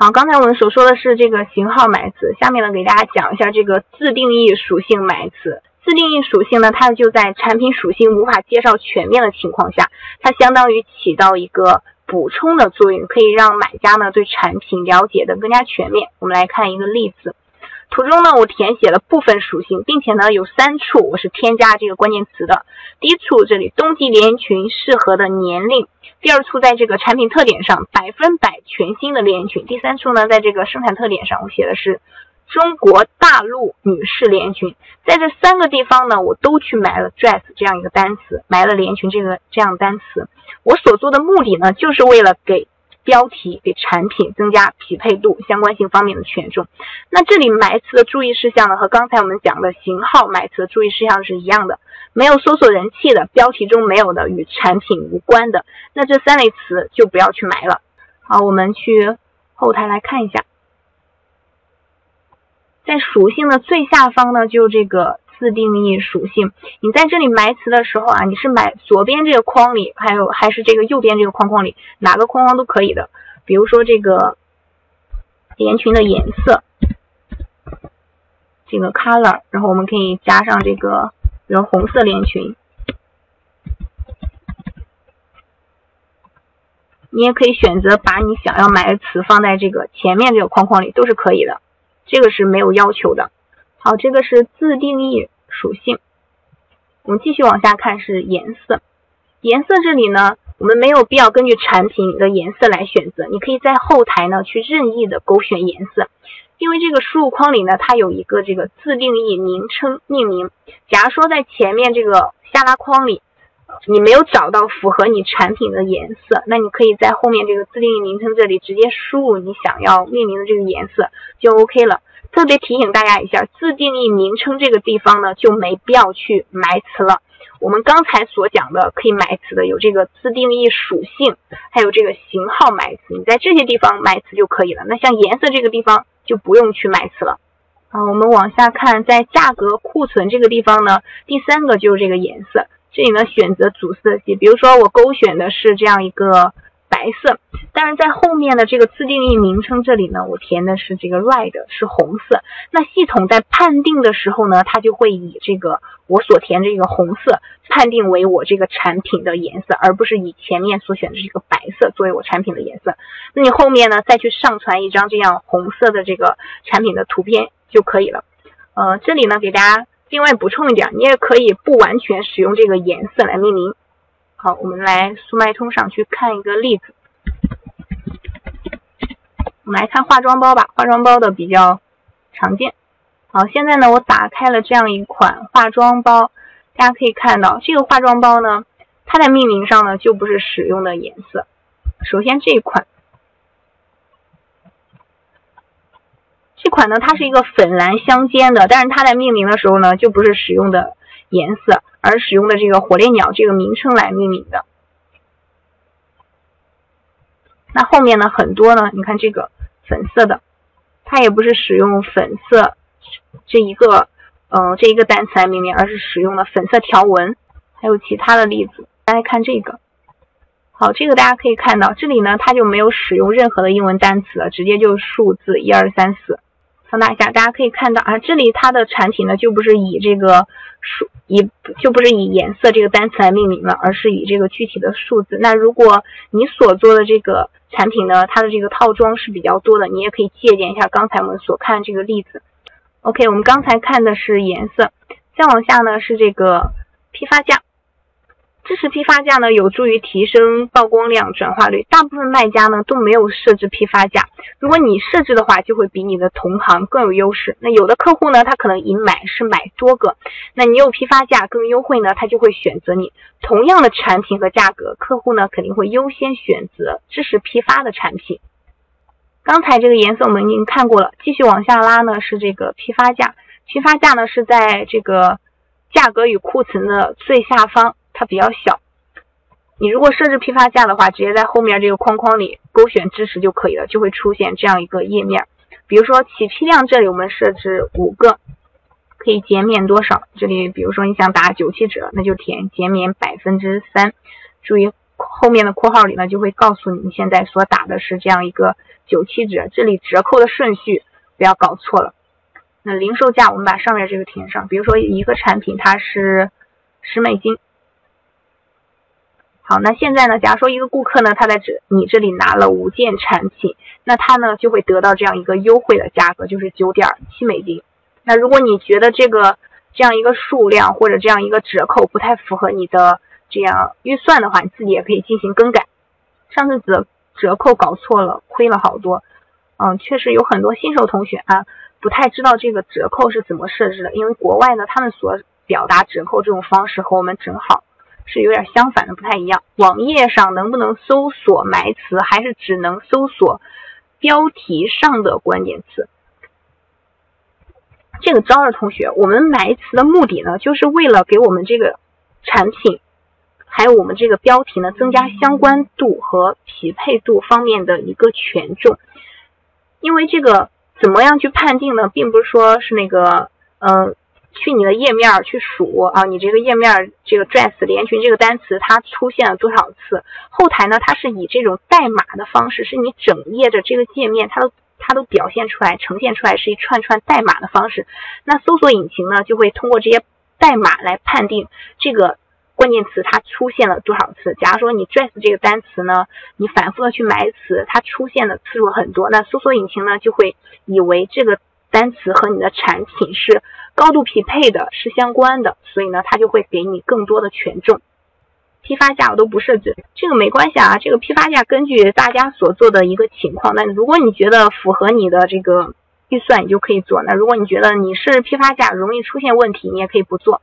好，刚才我们所说的是这个型号买词，下面呢给大家讲一下这个自定义属性买词。自定义属性呢，它就在产品属性无法介绍全面的情况下，它相当于起到一个补充的作用，可以让买家呢对产品了解的更加全面。我们来看一个例子，图中呢我填写了部分属性，并且呢有三处我是添加这个关键词的。第一处这里冬季连衣裙适合的年龄。第二处在这个产品特点上，百分百全新的连衣裙。第三处呢，在这个生产特点上，我写的是中国大陆女士连衣裙。在这三个地方呢，我都去埋了 dress 这样一个单词，埋了连衣裙这个这样单词。我所做的目的呢，就是为了给。标题给产品增加匹配度、相关性方面的权重。那这里埋词的注意事项呢，和刚才我们讲的型号埋词的注意事项是一样的。没有搜索人气的，标题中没有的，与产品无关的，那这三类词就不要去埋了。好，我们去后台来看一下，在属性的最下方呢，就这个。自定义属性，你在这里埋词的时候啊，你是埋左边这个框里，还有还是这个右边这个框框里，哪个框框都可以的。比如说这个连裙的颜色，这个 color，然后我们可以加上这个，比如红色连裙。你也可以选择把你想要埋的词放在这个前面这个框框里，都是可以的，这个是没有要求的。好，这个是自定义属性。我们继续往下看，是颜色。颜色这里呢，我们没有必要根据产品的颜色来选择，你可以在后台呢去任意的勾选颜色。因为这个输入框里呢，它有一个这个自定义名称命名。假如说在前面这个下拉框里，你没有找到符合你产品的颜色，那你可以在后面这个自定义名称这里直接输入你想要命名的这个颜色，就 OK 了。特别提醒大家一下，自定义名称这个地方呢，就没必要去埋词了。我们刚才所讲的可以埋词的有这个自定义属性，还有这个型号埋词，你在这些地方埋词就可以了。那像颜色这个地方就不用去埋词了。啊，我们往下看，在价格库存这个地方呢，第三个就是这个颜色，这里呢选择主色系，比如说我勾选的是这样一个。白色，但是在后面的这个自定义名称这里呢，我填的是这个 red 是红色。那系统在判定的时候呢，它就会以这个我所填这个红色判定为我这个产品的颜色，而不是以前面所选的这个白色作为我产品的颜色。那你后面呢，再去上传一张这样红色的这个产品的图片就可以了。呃，这里呢给大家另外补充一点，你也可以不完全使用这个颜色来命名。好，我们来速卖通上去看一个例子。我们来看化妆包吧，化妆包的比较常见。好，现在呢，我打开了这样一款化妆包，大家可以看到，这个化妆包呢，它在命名上呢就不是使用的颜色。首先这一款，这款呢它是一个粉蓝相间的，但是它在命名的时候呢就不是使用的颜色。而使用的这个火烈鸟这个名称来命名的，那后面呢很多呢，你看这个粉色的，它也不是使用粉色这一个嗯这一个单词来命名，而是使用了粉色条纹，还有其他的例子。大家看这个，好，这个大家可以看到，这里呢它就没有使用任何的英文单词了，直接就数字一二三四。放大一下，大家可以看到啊，这里它的产品呢就不是以这个数以就不是以颜色这个单词来命名了，而是以这个具体的数字。那如果你所做的这个产品呢，它的这个套装是比较多的，你也可以借鉴一下刚才我们所看这个例子。OK，我们刚才看的是颜色，再往下呢是这个批发价。支持批发价呢，有助于提升曝光量、转化率。大部分卖家呢都没有设置批发价，如果你设置的话，就会比你的同行更有优势。那有的客户呢，他可能以买是买多个，那你有批发价更优惠呢，他就会选择你。同样的产品和价格，客户呢肯定会优先选择支持批发的产品。刚才这个颜色我们已经看过了，继续往下拉呢是这个批发价。批发价呢是在这个价格与库存的最下方。它比较小，你如果设置批发价的话，直接在后面这个框框里勾选支持就可以了，就会出现这样一个页面。比如说起批量这里我们设置五个，可以减免多少？这里比如说你想打九七折，那就填减免百分之三。注意后面的括号里呢就会告诉你现在所打的是这样一个九七折，这里折扣的顺序不要搞错了。那零售价我们把上面这个填上，比如说一个产品它是十美金。好，那现在呢？假如说一个顾客呢，他在这你这里拿了五件产品，那他呢就会得到这样一个优惠的价格，就是九点七美金。那如果你觉得这个这样一个数量或者这样一个折扣不太符合你的这样预算的话，你自己也可以进行更改。上次折折扣搞错了，亏了好多。嗯，确实有很多新手同学啊，不太知道这个折扣是怎么设置的，因为国外呢，他们所表达折扣这种方式和我们正好。是有点相反的，不太一样。网页上能不能搜索埋词，还是只能搜索标题上的关键词？这个招的同学，我们埋词的目的呢，就是为了给我们这个产品，还有我们这个标题呢，增加相关度和匹配度方面的一个权重。因为这个怎么样去判定呢？并不是说是那个，嗯。去你的页面去数啊，你这个页面这个 dress 连裙这个单词它出现了多少次？后台呢，它是以这种代码的方式，是你整页的这个界面它都它都表现出来，呈现出来是一串串代码的方式。那搜索引擎呢，就会通过这些代码来判定这个关键词它出现了多少次。假如说你 dress 这个单词呢，你反复的去埋词，它出现的次数很多，那搜索引擎呢就会以为这个。单词和你的产品是高度匹配的，是相关的，所以呢，它就会给你更多的权重。批发价我都不设置，这个没关系啊。这个批发价根据大家所做的一个情况，那如果你觉得符合你的这个预算，你就可以做；那如果你觉得你是批发价容易出现问题，你也可以不做。